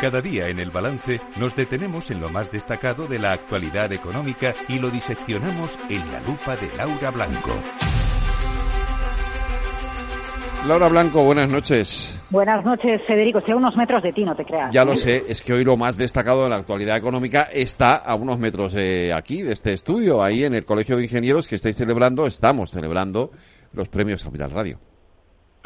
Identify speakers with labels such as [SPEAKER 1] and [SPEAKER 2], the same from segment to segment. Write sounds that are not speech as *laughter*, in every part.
[SPEAKER 1] Cada día en el balance nos detenemos en lo más destacado de la actualidad económica y lo diseccionamos en la lupa de Laura Blanco.
[SPEAKER 2] Laura Blanco, buenas noches.
[SPEAKER 3] Buenas noches, Federico. Estoy a unos metros de ti, no te creas.
[SPEAKER 2] Ya lo sé, es que hoy lo más destacado de la actualidad económica está a unos metros de aquí, de este estudio, ahí en el Colegio de Ingenieros que estáis celebrando, estamos celebrando los premios Capital Radio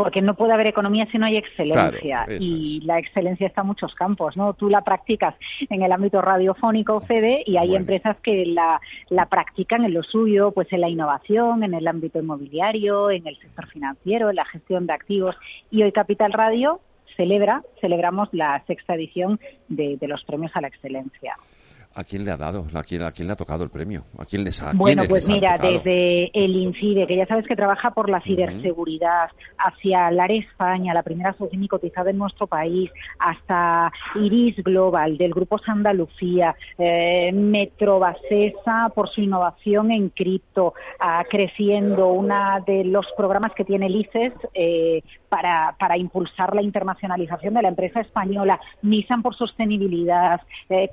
[SPEAKER 3] porque no puede haber economía si no hay excelencia y la excelencia está en muchos campos, ¿no? Tú la practicas en el ámbito radiofónico, Fede, y hay empresas que la, la practican en lo suyo, pues en la innovación, en el ámbito inmobiliario, en el sector financiero, en la gestión de activos y hoy Capital Radio celebra, celebramos la sexta edición de los premios a la excelencia.
[SPEAKER 2] ¿A quién le ha dado? ¿A quién, a quién le ha tocado el premio? ¿A quién les ha
[SPEAKER 3] Bueno, pues mira, desde el INCIDE, que ya sabes que trabaja por la ciberseguridad, hacia LARE España, la primera SOCIMI cotizada en nuestro país, hasta Iris Global, del Grupo Sandalucía, eh, Metrobasesa por su innovación en cripto, creciendo una de los programas que tiene el ICES eh, para, para impulsar la internacionalización de la empresa española, Nissan por sostenibilidad, eh,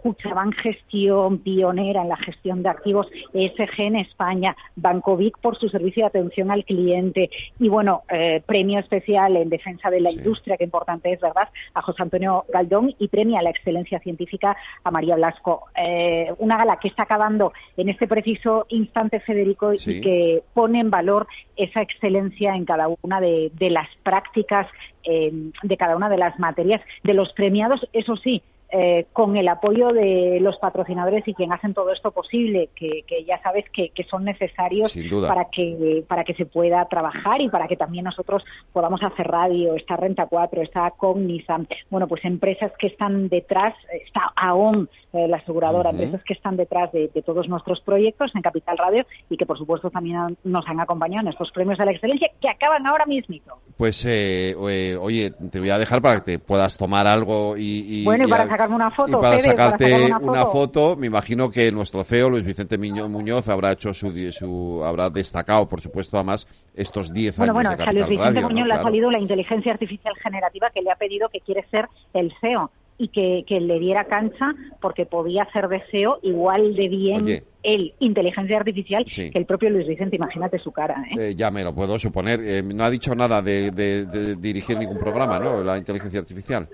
[SPEAKER 3] Pionera en la gestión de activos ESG en España, Bancovic por su servicio de atención al cliente y bueno, eh, premio especial en defensa de la industria, que importante es, ¿verdad?, a José Antonio Galdón y premio a la excelencia científica a María Blasco. Eh, una gala que está acabando en este preciso instante, Federico, y que pone en valor esa excelencia en cada una de, las prácticas, eh, de cada una de las materias de los premiados, eso sí, eh, con el apoyo de los patrocinadores y quien hacen todo esto posible, que, ya sabes que, son necesarios para que para que se pueda trabajar y para que también nosotros podamos hacer radio, está Renta 4, está Cognizant, bueno, pues empresas que están detrás, está AON, eh, la aseguradora, empresas que están detrás de, todos nuestros proyectos en Capital Radio y que por supuesto también nos han acompañado en estos premios a la excelencia que acaban ahora mismo.
[SPEAKER 2] Pues eh, oye, te voy a dejar para que te puedas tomar algo y,
[SPEAKER 3] bueno, para sacarme una foto.
[SPEAKER 2] Y para sacarte una, foto. me imagino que nuestro CEO, Luis Vicente Muñoz, habrá hecho su, su habrá destacado, por supuesto, además, estos 10
[SPEAKER 3] años
[SPEAKER 2] bueno,
[SPEAKER 3] de a Luis Vicente Muñoz le ha salido la inteligencia artificial generativa que le ha pedido que quiere ser el CEO y que, le diera cancha porque podía hacer deseo igual de bien el inteligencia artificial que el propio Luis Vicente. Imagínate su cara. ¿eh?
[SPEAKER 2] Eh, ya me lo puedo suponer. Eh, no ha dicho nada de dirigir ningún programa, ¿no? La inteligencia artificial.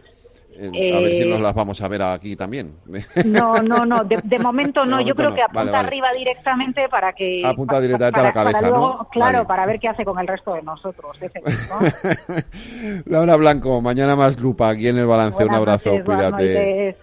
[SPEAKER 2] Eh, a ver si nos las vamos a ver aquí también. *laughs*
[SPEAKER 3] No, no, no, de, momento no. Yo creo que apunta arriba directamente para que.
[SPEAKER 2] Apunta directamente a la cabeza, ¿no?
[SPEAKER 3] Claro, para ver qué hace con el resto de nosotros. *laughs*
[SPEAKER 2] Laura Blanco, mañana más lupa aquí en el balance. Un abrazo, cuídate.